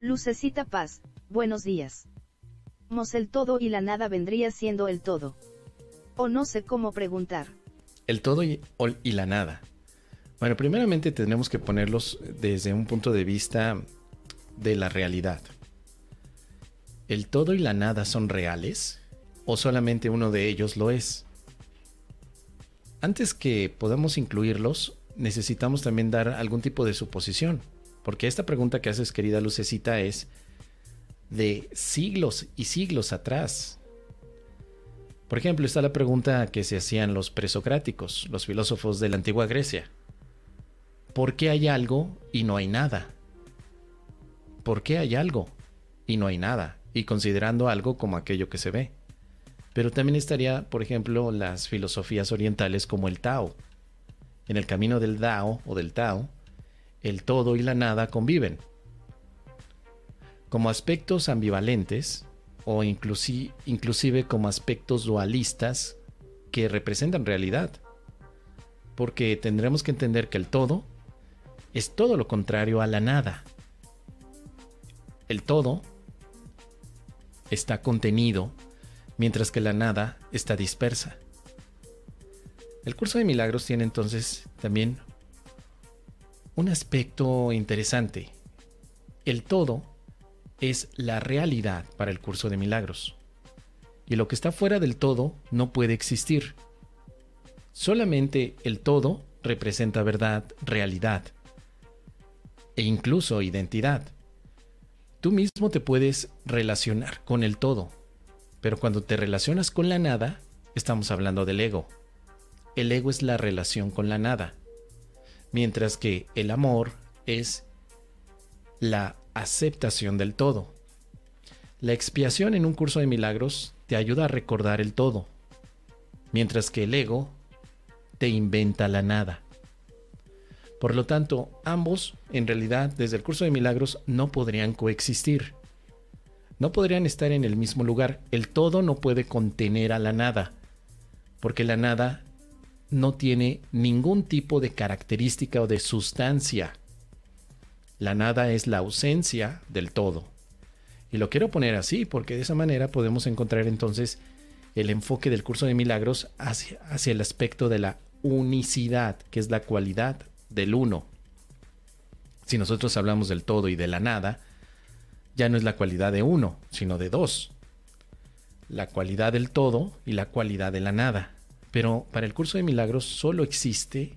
Lucecita Paz, buenos días. Mos el todo y la nada vendría siendo el todo. O no sé cómo preguntar. El todo y, y la nada. Bueno, primeramente tenemos que ponerlos desde un punto de vista de la realidad. ¿El todo y la nada son reales? ¿O solamente uno de ellos lo es? Antes que podamos incluirlos, necesitamos también dar algún tipo de suposición. Porque esta pregunta que haces, querida Lucecita, es de siglos y siglos atrás. Por ejemplo, está la pregunta que se hacían los presocráticos, los filósofos de la antigua Grecia. ¿Por qué hay algo y no hay nada? ¿Por qué hay algo y no hay nada? Y considerando algo como aquello que se ve. Pero también estaría, por ejemplo, las filosofías orientales como el Tao. En el camino del Dao o del Tao, el todo y la nada conviven. Como aspectos ambivalentes o inclusive como aspectos dualistas que representan realidad. Porque tendremos que entender que el todo es todo lo contrario a la nada. El todo está contenido mientras que la nada está dispersa. El curso de milagros tiene entonces también un aspecto interesante. El todo es la realidad para el curso de milagros. Y lo que está fuera del todo no puede existir. Solamente el todo representa verdad, realidad e incluso identidad. Tú mismo te puedes relacionar con el todo, pero cuando te relacionas con la nada, estamos hablando del ego. El ego es la relación con la nada mientras que el amor es la aceptación del todo. La expiación en un curso de milagros te ayuda a recordar el todo, mientras que el ego te inventa la nada. Por lo tanto, ambos, en realidad, desde el curso de milagros, no podrían coexistir. No podrían estar en el mismo lugar. El todo no puede contener a la nada, porque la nada no tiene ningún tipo de característica o de sustancia. La nada es la ausencia del todo. Y lo quiero poner así porque de esa manera podemos encontrar entonces el enfoque del curso de milagros hacia, el aspecto de la unicidad, que es la cualidad del uno. Si nosotros hablamos del todo y de la nada, ya no es la cualidad de uno, sino de dos. La cualidad del todo y la cualidad de la nada. Pero para el curso de milagros solo existe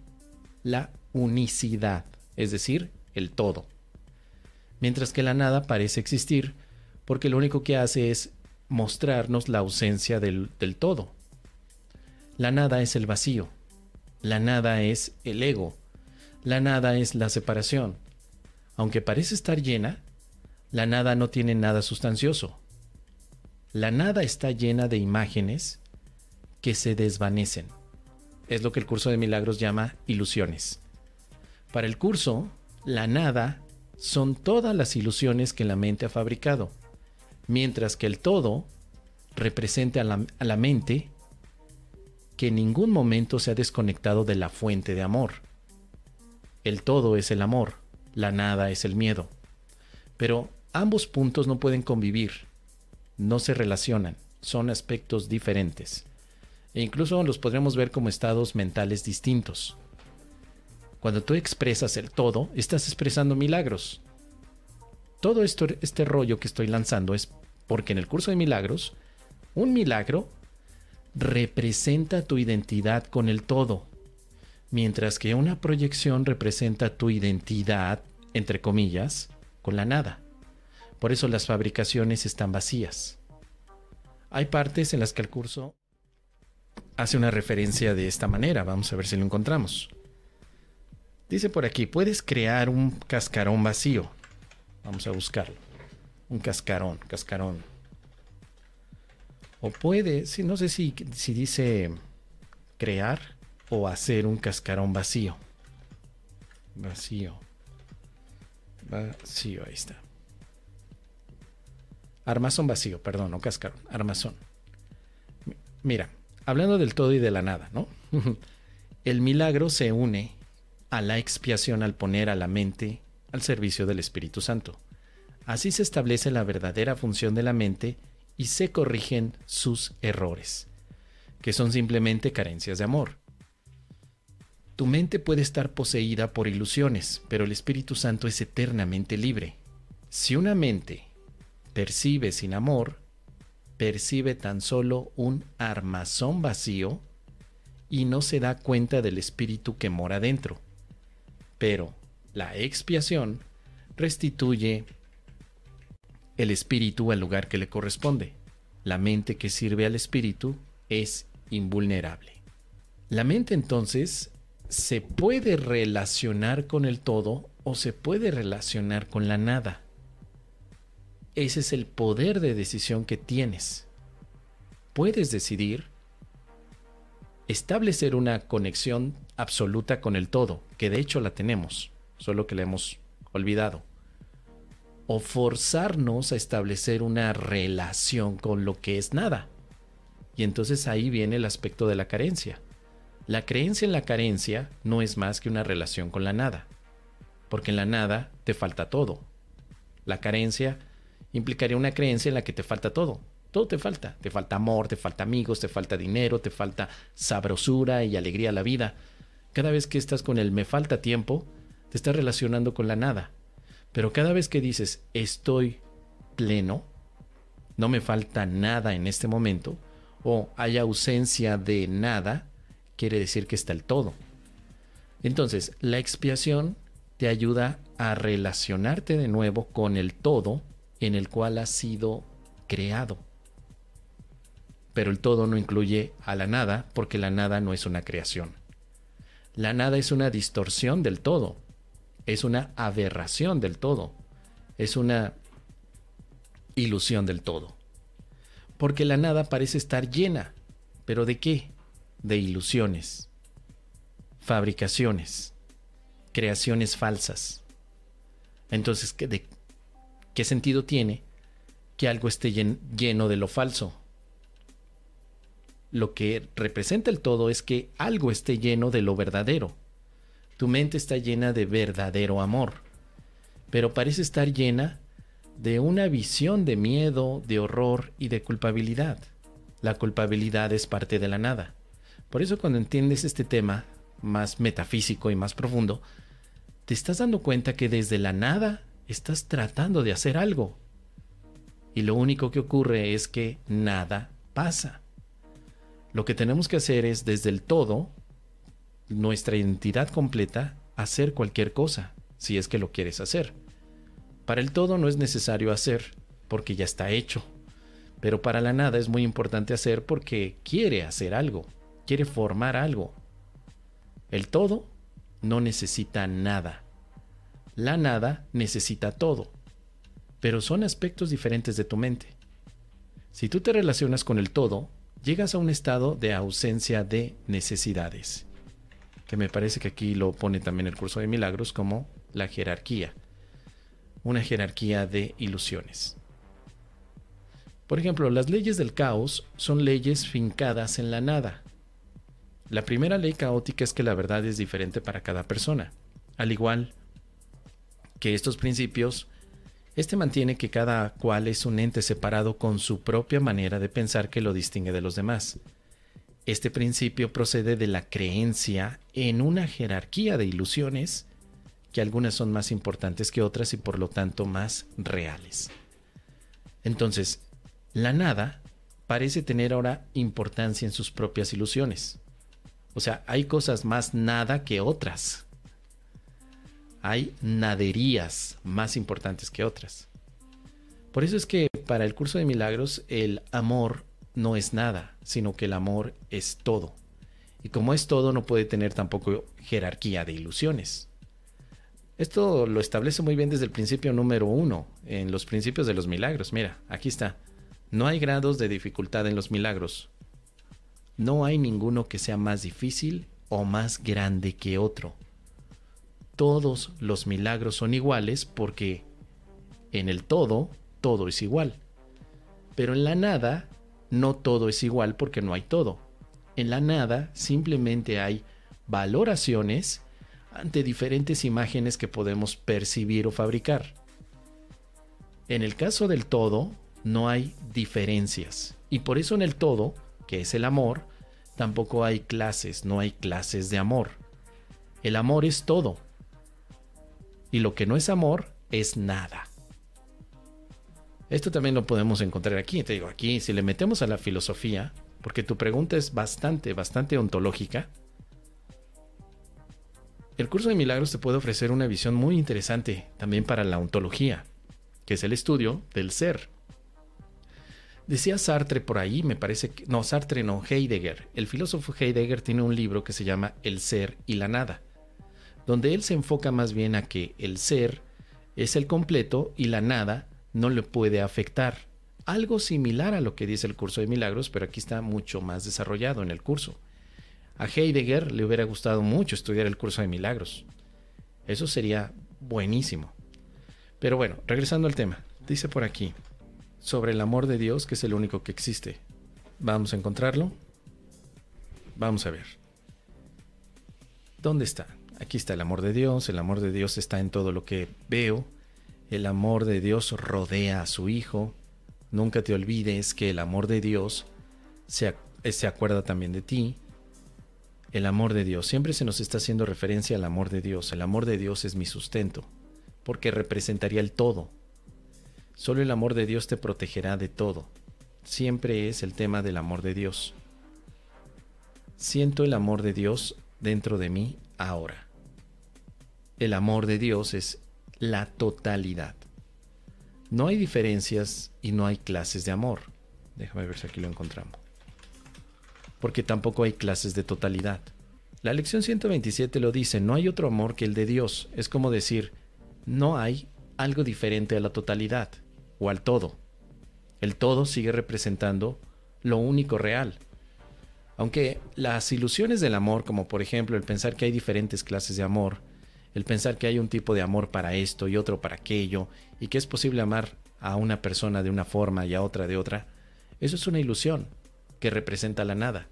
la unicidad, es decir, el todo. Mientras que la nada parece existir porque lo único que hace es mostrarnos la ausencia del, del todo. La nada es el vacío, la nada es el ego, la nada es la separación. Aunque parece estar llena, la nada no tiene nada sustancioso. La nada está llena de imágenes que se desvanecen. Es lo que el curso de milagros llama ilusiones. Para el curso, la nada son todas las ilusiones que la mente ha fabricado, mientras que el todo representa a la, mente que en ningún momento se ha desconectado de la fuente de amor. El todo es el amor, la nada es el miedo. Pero ambos puntos no pueden convivir, no se relacionan, son aspectos diferentes e incluso los podríamos ver como estados mentales distintos. Cuando tú expresas el todo, estás expresando milagros. Todo esto, este rollo que estoy lanzando es porque en el curso de milagros, un milagro representa tu identidad con el todo, mientras que una proyección representa tu identidad, entre comillas, con la nada. Por eso las fabricaciones están vacías. Hay partes en las que el curso hace una referencia de esta manera. Vamos a ver si lo encontramos. Dice por aquí, puedes crear un cascarón vacío. Vamos a buscarlo. Un cascarón, cascarón. O puede, si no sé si, si dice crear o hacer un cascarón vacío. Vacío. Vacío, ahí está. Armazón vacío, perdón, no cascarón, armazón. Mira, hablando del todo y de la nada, ¿no? El milagro se une a la expiación al poner a la mente al servicio del Espíritu Santo. Así se establece la verdadera función de la mente y se corrigen sus errores, que son simplemente carencias de amor. Tu mente puede estar poseída por ilusiones, pero el Espíritu Santo es eternamente libre. Si una mente percibe sin amor, percibe tan solo un armazón vacío y no se da cuenta del espíritu que mora dentro. Pero la expiación restituye el espíritu al lugar que le corresponde. La mente que sirve al espíritu es invulnerable. La mente entonces se puede relacionar con el todo o se puede relacionar con la nada. Ese es el poder de decisión que tienes. Puedes decidir establecer una conexión absoluta con el todo, que de hecho la tenemos, solo que la hemos olvidado. O forzarnos a establecer una relación con lo que es nada. Y entonces ahí viene el aspecto de la carencia la creencia en la carencia no es más que una relación con la nada, porque en la nada te falta todo. La carencia implicaría una creencia en la que te falta todo. Todo te falta. Te falta amor, te falta amigos, te falta dinero, te falta sabrosura y alegría a la vida. Cada vez que estás con el me falta tiempo, te estás relacionando con la nada. Pero cada vez que dices estoy pleno, no me falta nada en este momento, o hay ausencia de nada, quiere decir que está el todo. Entonces, la expiación te ayuda a relacionarte de nuevo con el todo en el cual has sido creado. Pero el todo no incluye a la nada porque la nada no es una creación. La nada es una distorsión del todo, es una aberración del todo, es una ilusión del todo. Porque la nada parece estar llena, pero ¿de qué? de ilusiones, fabricaciones, creaciones falsas. Entonces, ¿qué, de, ¿qué sentido tiene que algo esté lleno de lo falso? Lo que representa el todo es que algo esté lleno de lo verdadero. Tu mente está llena de verdadero amor, pero parece estar llena de una visión de miedo, de horror y de culpabilidad. La culpabilidad es parte de la nada. Por eso cuando entiendes este tema más metafísico y más profundo, te estás dando cuenta que desde la nada estás tratando de hacer algo. Y lo único que ocurre es que nada pasa. Lo que tenemos que hacer es desde el todo, nuestra identidad completa, hacer cualquier cosa, si es que lo quieres hacer. Para el todo no es necesario hacer, porque ya está hecho. Pero para la nada es muy importante hacer porque quiere hacer algo quiere formar algo. El todo no necesita nada. La nada necesita todo. Pero son aspectos diferentes de tu mente. Si tú te relacionas con el todo, llegas a un estado de ausencia de necesidades. Que me parece que aquí lo pone también el curso de milagros como la jerarquía. Una jerarquía de ilusiones. Por ejemplo, las leyes del caos son leyes fincadas en la nada. La primera ley caótica es que la verdad es diferente para cada persona. Al igual que estos principios, este mantiene que cada cual es un ente separado con su propia manera de pensar que lo distingue de los demás. Este principio procede de la creencia en una jerarquía de ilusiones, que algunas son más importantes que otras y por lo tanto más reales. Entonces, la nada parece tener ahora importancia en sus propias ilusiones. O sea, hay cosas más nada que otras. Hay naderías más importantes que otras. Por eso es que para el curso de milagros el amor no es nada, sino que el amor es todo. Y como es todo, no puede tener tampoco jerarquía de ilusiones. Esto lo establece muy bien desde el principio número uno, en los principios de los milagros. Mira, aquí está. No hay grados de dificultad en los milagros, no hay ninguno que sea más difícil o más grande que otro. Todos los milagros son iguales porque en el todo, todo es igual. Pero en la nada, no todo es igual porque no hay todo. En la nada simplemente hay valoraciones ante diferentes imágenes que podemos percibir o fabricar. En el caso del todo, no hay diferencias. Y por eso en el todo, que es el amor, tampoco hay clases, no hay clases de amor. El amor es todo. Y lo que no es amor es nada. Esto también lo podemos encontrar aquí. Te digo, aquí, si le metemos a la filosofía, porque tu pregunta es bastante, bastante ontológica, el curso de milagros te puede ofrecer una visión muy interesante también para la ontología, que es el estudio del ser. Decía Sartre por ahí, me parece que... No, Sartre no, Heidegger. El filósofo Heidegger tiene un libro que se llama El ser y la nada, donde él se enfoca más bien a que el ser es el completo y la nada no le puede afectar. Algo similar a lo que dice el curso de milagros, pero aquí está mucho más desarrollado en el curso. A Heidegger le hubiera gustado mucho estudiar el curso de milagros. Eso sería buenísimo. Pero bueno, regresando al tema, dice por aquí, sobre el amor de Dios, que es el único que existe. Vamos a encontrarlo. Vamos a ver. ¿Dónde está? Aquí está el amor de Dios. El amor de Dios está en todo lo que veo, el amor de Dios rodea a su Hijo. Nunca te olvides que el amor de Dios se, se acuerda también de ti. El amor de Dios. Siempre se nos está haciendo referencia al amor de Dios. El amor de Dios es mi sustento, porque representaría el todo. Solo el amor de Dios te protegerá de todo. Siempre es el tema del amor de Dios. Siento el amor de Dios dentro de mí ahora. El amor de Dios es la totalidad. No hay diferencias y no hay clases de amor. Déjame ver si aquí lo encontramos. Porque tampoco hay clases de totalidad. La lección 127 lo dice, no hay otro amor que el de Dios. Es como decir, no hay algo diferente a la totalidad o al todo. El todo sigue representando lo único real. Aunque las ilusiones del amor, como por ejemplo el pensar que hay diferentes clases de amor, el pensar que hay un tipo de amor para esto y otro para aquello, y que es posible amar a una persona de una forma y a otra de otra, eso es una ilusión que representa la nada.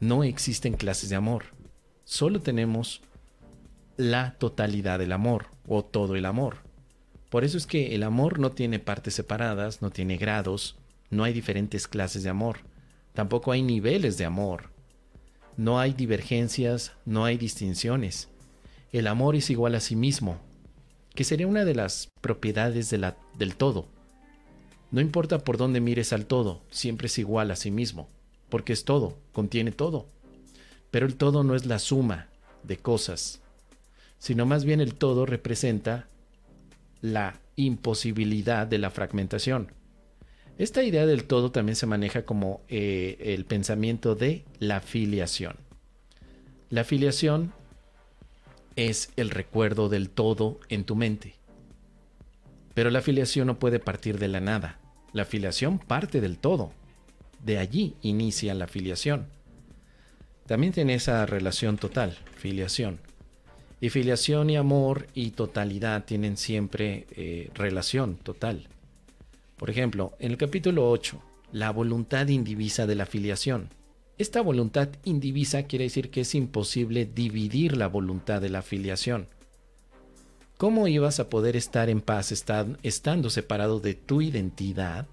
No existen clases de amor, solo tenemos la totalidad del amor o todo el amor. Por eso es que el amor no tiene partes separadas, no tiene grados, no hay diferentes clases de amor, tampoco hay niveles de amor, no hay divergencias, no hay distinciones el amor es igual a sí mismo, que sería una de las propiedades del todo. No importa por dónde mires al todo, siempre es igual a sí mismo, porque es todo, contiene todo. Pero el todo no es la suma de cosas, sino más bien el todo representa la imposibilidad de la fragmentación. Esta idea del todo también se maneja como eh, el pensamiento de la filiación. La filiación es el recuerdo del todo en tu mente. Pero la filiación no puede partir de la nada. La filiación parte del todo. De allí inicia la filiación. También tiene esa relación total, filiación. Y filiación y amor y totalidad tienen siempre eh, relación total. Por ejemplo, en el capítulo 8, la voluntad indivisa de la filiación. Esta voluntad indivisa quiere decir que es imposible dividir la voluntad de la filiación. ¿Cómo ibas a poder estar en paz estando separado de tu identidad?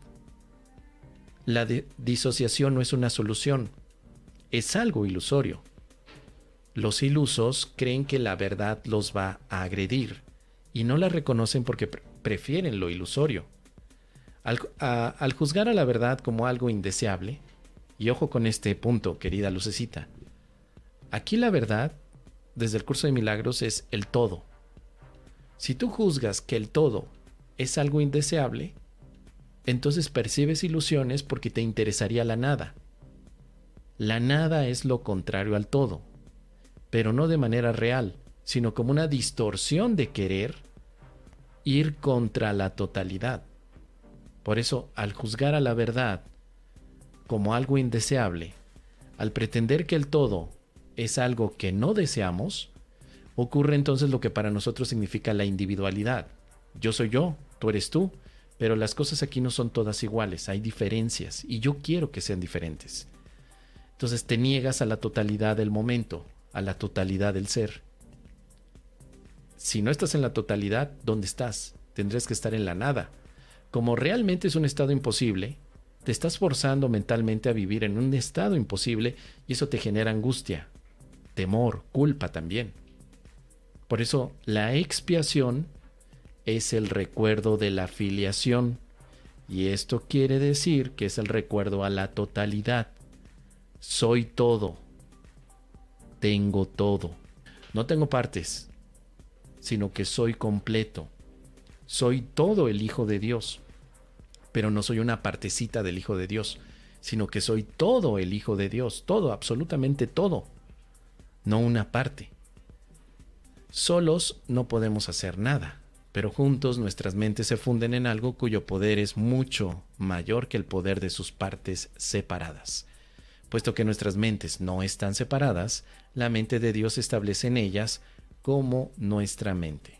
La disociación no es una solución, es algo ilusorio. Los ilusos creen que la verdad los va a agredir y no la reconocen porque prefieren lo ilusorio. al juzgar a la verdad como algo indeseable, y ojo con este punto, querida lucecita. Aquí la verdad, desde el curso de milagros, es el todo. Si tú juzgas que el todo es algo indeseable, entonces percibes ilusiones porque te interesaría la nada. La nada es lo contrario al todo, pero no de manera real, sino como una distorsión de querer ir contra la totalidad. Por eso, al juzgar a la verdad como algo indeseable, al pretender que el todo es algo que no deseamos, ocurre entonces lo que para nosotros significa la individualidad. Yo soy yo, tú eres tú, pero las cosas aquí no son todas iguales, hay diferencias y yo quiero que sean diferentes. Entonces te niegas a la totalidad del momento, a la totalidad del ser. Si no estás en la totalidad, ¿dónde estás? tendrías que estar en la nada. Como realmente es un estado imposible, te estás forzando mentalmente a vivir en un estado imposible y eso te genera angustia, temor, culpa también. Por eso la expiación es el recuerdo de la filiación y esto quiere decir que es el recuerdo a la totalidad. Soy todo. Tengo todo. No tengo partes, sino que soy completo. Soy todo el Hijo de Dios. Pero no soy una partecita del Hijo de Dios, sino que soy todo el Hijo de Dios, todo, absolutamente todo, no una parte. Solos no podemos hacer nada pero juntos nuestras mentes se funden en algo cuyo poder es mucho mayor que el poder de sus partes separadas. Puesto que nuestras mentes no están separadas, la mente de Dios establece en ellas como nuestra mente.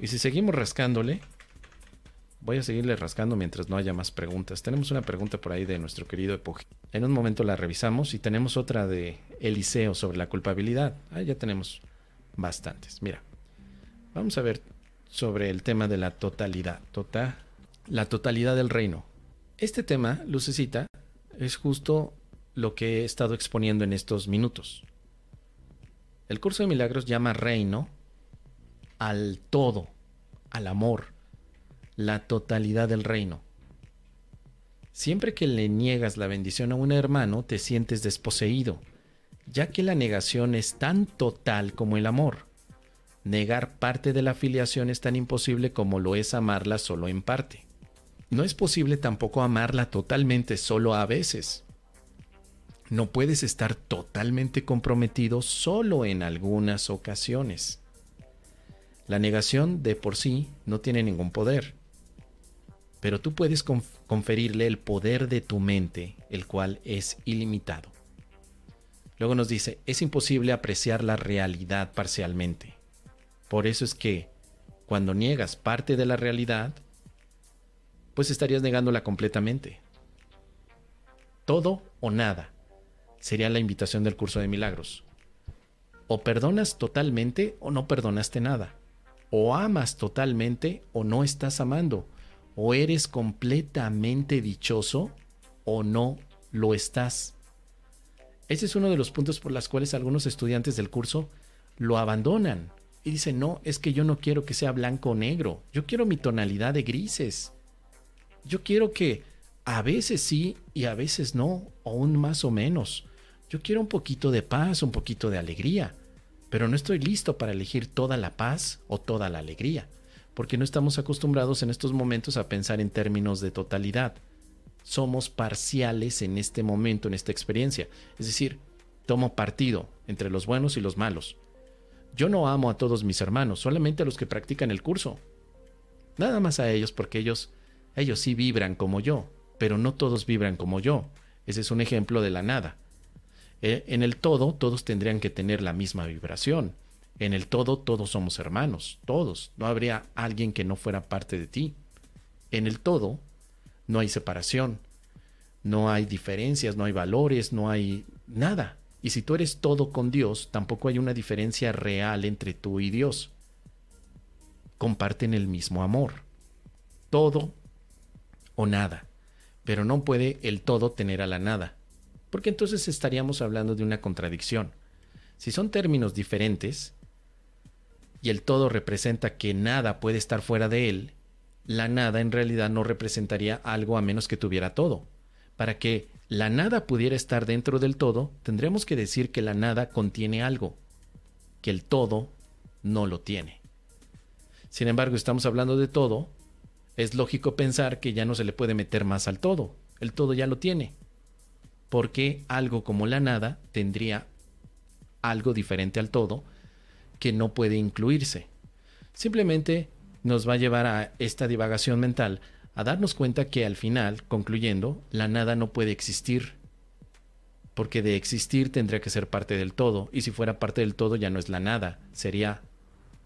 Y si seguimos rascándole, voy a seguirle rascando mientras no haya más preguntas. Tenemos una pregunta por ahí de nuestro querido Epoge. En un momento la revisamos y tenemos otra de Eliseo sobre la culpabilidad. Ah, ya tenemos bastantes. Mira. Vamos a ver sobre el tema de la totalidad, total, la totalidad del reino. Este tema, Lucecita, es justo lo que he estado exponiendo en estos minutos. El curso de milagros llama reino al todo, al amor, la totalidad del reino. Siempre que le niegas la bendición a un hermano, te sientes desposeído, ya que la negación es tan total como el amor. Negar parte de la afiliación es tan imposible como lo es amarla solo en parte. No es posible tampoco amarla totalmente solo a veces. No puedes estar totalmente comprometido solo en algunas ocasiones. La negación de por sí no tiene ningún poder, pero tú puedes conferirle el poder de tu mente, el cual es ilimitado. Luego nos dice, es imposible apreciar la realidad parcialmente. Por eso es que cuando niegas parte de la realidad, pues estarías negándola completamente. Todo o nada sería la invitación del curso de milagros. O perdonas totalmente o no perdonaste nada. O amas totalmente o no estás amando. O eres completamente dichoso o no lo estás. Ese es uno de los puntos por los cuales algunos estudiantes del curso lo abandonan y dice, no, es que yo no quiero que sea blanco o negro, yo quiero mi tonalidad de grises. Yo quiero que a veces sí y a veces no, o un más o menos. Yo quiero un poquito de paz, un poquito de alegría, pero no estoy listo para elegir toda la paz o toda la alegría, porque no estamos acostumbrados en estos momentos a pensar en términos de totalidad. Somos parciales en este momento, en esta experiencia. Es decir, tomo partido entre los buenos y los malos. Yo no amo a todos mis hermanos, solamente a los que practican el curso. Nada más a ellos porque ellos, ellos sí vibran como yo, pero no todos vibran como yo. Ese es un ejemplo de la nada. Eh, en el todo, todos tendrían que tener la misma vibración. En el todo, todos somos hermanos, todos. No habría alguien que no fuera parte de ti. En el todo, no hay separación, no hay diferencias, no hay valores, no hay nada. Y si tú eres todo con Dios, tampoco hay una diferencia real entre tú y Dios. Comparten el mismo amor. Todo o nada. Pero no puede el todo tener a la nada. Porque entonces estaríamos hablando de una contradicción. Si son términos diferentes y el todo representa que nada puede estar fuera de él, la nada en realidad no representaría algo a menos que tuviera todo. Para que la nada pudiera estar dentro del todo, tendremos que decir que la nada contiene algo, que el todo no lo tiene. Sin embargo, estamos hablando de todo, es lógico pensar que ya no se le puede meter más al todo, el todo ya lo tiene. Porque algo como la nada tendría algo diferente al todo que no puede incluirse. Simplemente nos va a llevar a esta divagación mental a darnos cuenta que al final, concluyendo, la nada no puede existir, porque de existir tendría que ser parte del todo, y si fuera parte del todo ya no es la nada, sería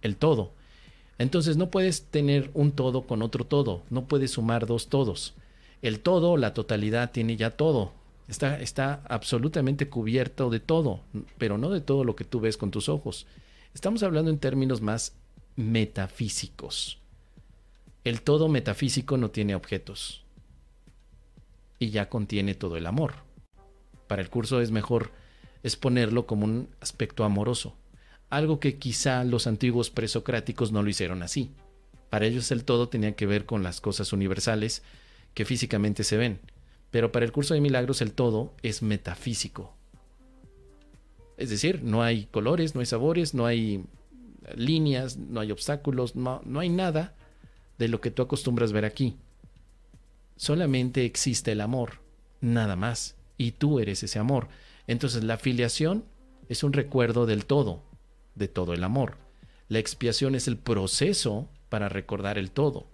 el todo. Entonces no puedes tener un todo con otro todo, no puedes sumar dos todos. El todo, la totalidad, tiene ya todo, está, está absolutamente cubierto de todo, pero no de todo lo que tú ves con tus ojos. Estamos hablando en términos más metafísicos. El todo metafísico no tiene objetos y ya contiene todo el amor. Para el curso es mejor exponerlo como un aspecto amoroso, algo que quizá los antiguos presocráticos no lo hicieron así. Para ellos el todo tenía que ver con las cosas universales que físicamente se ven, pero para el curso de milagros el todo es metafísico. Es decir, no hay colores, no hay sabores, no hay líneas, no hay obstáculos, no, no hay nada de lo que tú acostumbras ver aquí. Solamente existe el amor, nada más, y tú eres ese amor. Entonces la filiación es un recuerdo del todo, de todo el amor. La expiación es el proceso para recordar el todo,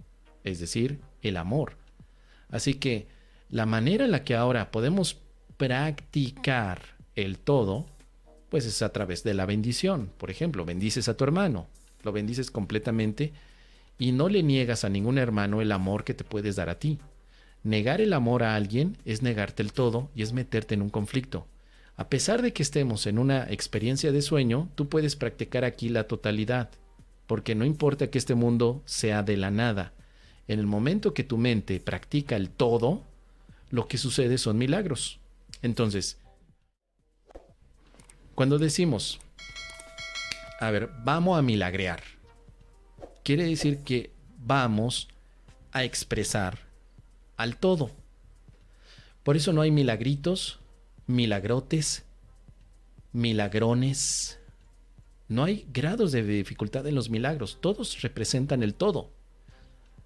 es decir, el amor. Así que la manera en la que ahora podemos practicar el todo, pues es a través de la bendición. Por ejemplo, bendices a tu hermano, lo bendices completamente y no le niegas a ningún hermano el amor que te puedes dar a ti. Negar el amor a alguien es negarte el todo y es meterte en un conflicto. A pesar de que estemos en una experiencia de sueño, tú puedes practicar aquí la totalidad, porque no importa que este mundo sea de la nada. En el momento que tu mente practica el todo, lo que sucede son milagros. Entonces, cuando decimos, a ver, vamos a milagrear, quiere decir que vamos a expresar al todo. Por eso no hay milagritos, milagrotes, milagrones. No hay grados de dificultad en los milagros, todos representan el todo.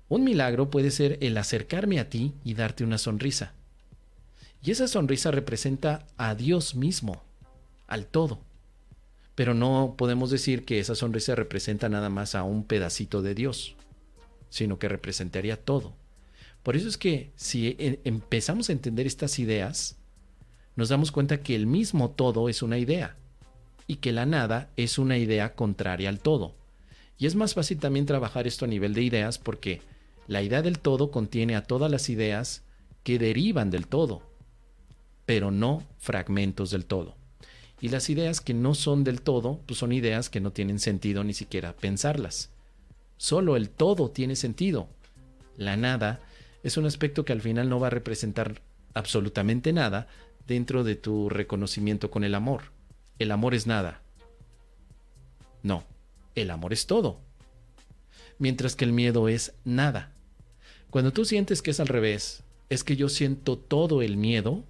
Un milagro puede ser el acercarme a ti y darte una sonrisa. Y esa sonrisa representa a Dios mismo, al todo. Pero no podemos decir que esa sonrisa representa nada más a un pedacito de Dios, sino que representaría todo. Por eso es que si e, empezamos a entender estas ideas, nos damos cuenta que el mismo todo es una idea y que la nada es una idea contraria al todo. Y es más fácil también trabajar esto a nivel de ideas porque la idea del todo contiene a todas las ideas que derivan del todo, pero no fragmentos del todo. Y las ideas que no son del todo, pues son ideas que no tienen sentido ni siquiera pensarlas. Solo el todo tiene sentido. La nada es un aspecto que al final no va a representar absolutamente nada, dentro de tu reconocimiento con el amor. El amor es nada. No, el amor es todo. Mientras que el miedo es nada. Cuando tú sientes que es al revés, es que yo siento todo el miedo,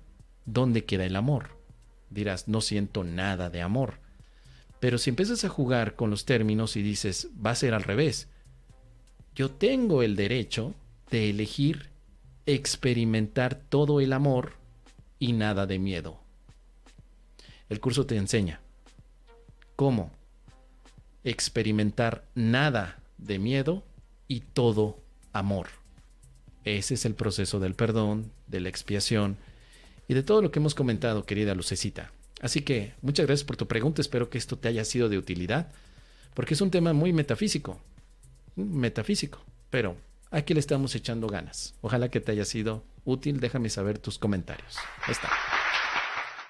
¿dónde queda el amor? Dirás, no siento nada de amor. Pero si empiezas a jugar con los términos y dices, va a ser al revés, yo tengo el derecho de elegir experimentar todo el amor y nada de miedo. El curso te enseña cómo experimentar nada de miedo y todo amor. Ese es el proceso del perdón, de la expiación y de todo lo que hemos comentado, querida Lucecita. Así que muchas gracias por tu pregunta, espero que esto te haya sido de utilidad, porque es un tema muy metafísico, metafísico, pero aquí le estamos echando ganas. Ojalá que te haya sido útil, déjame saber tus comentarios. Está.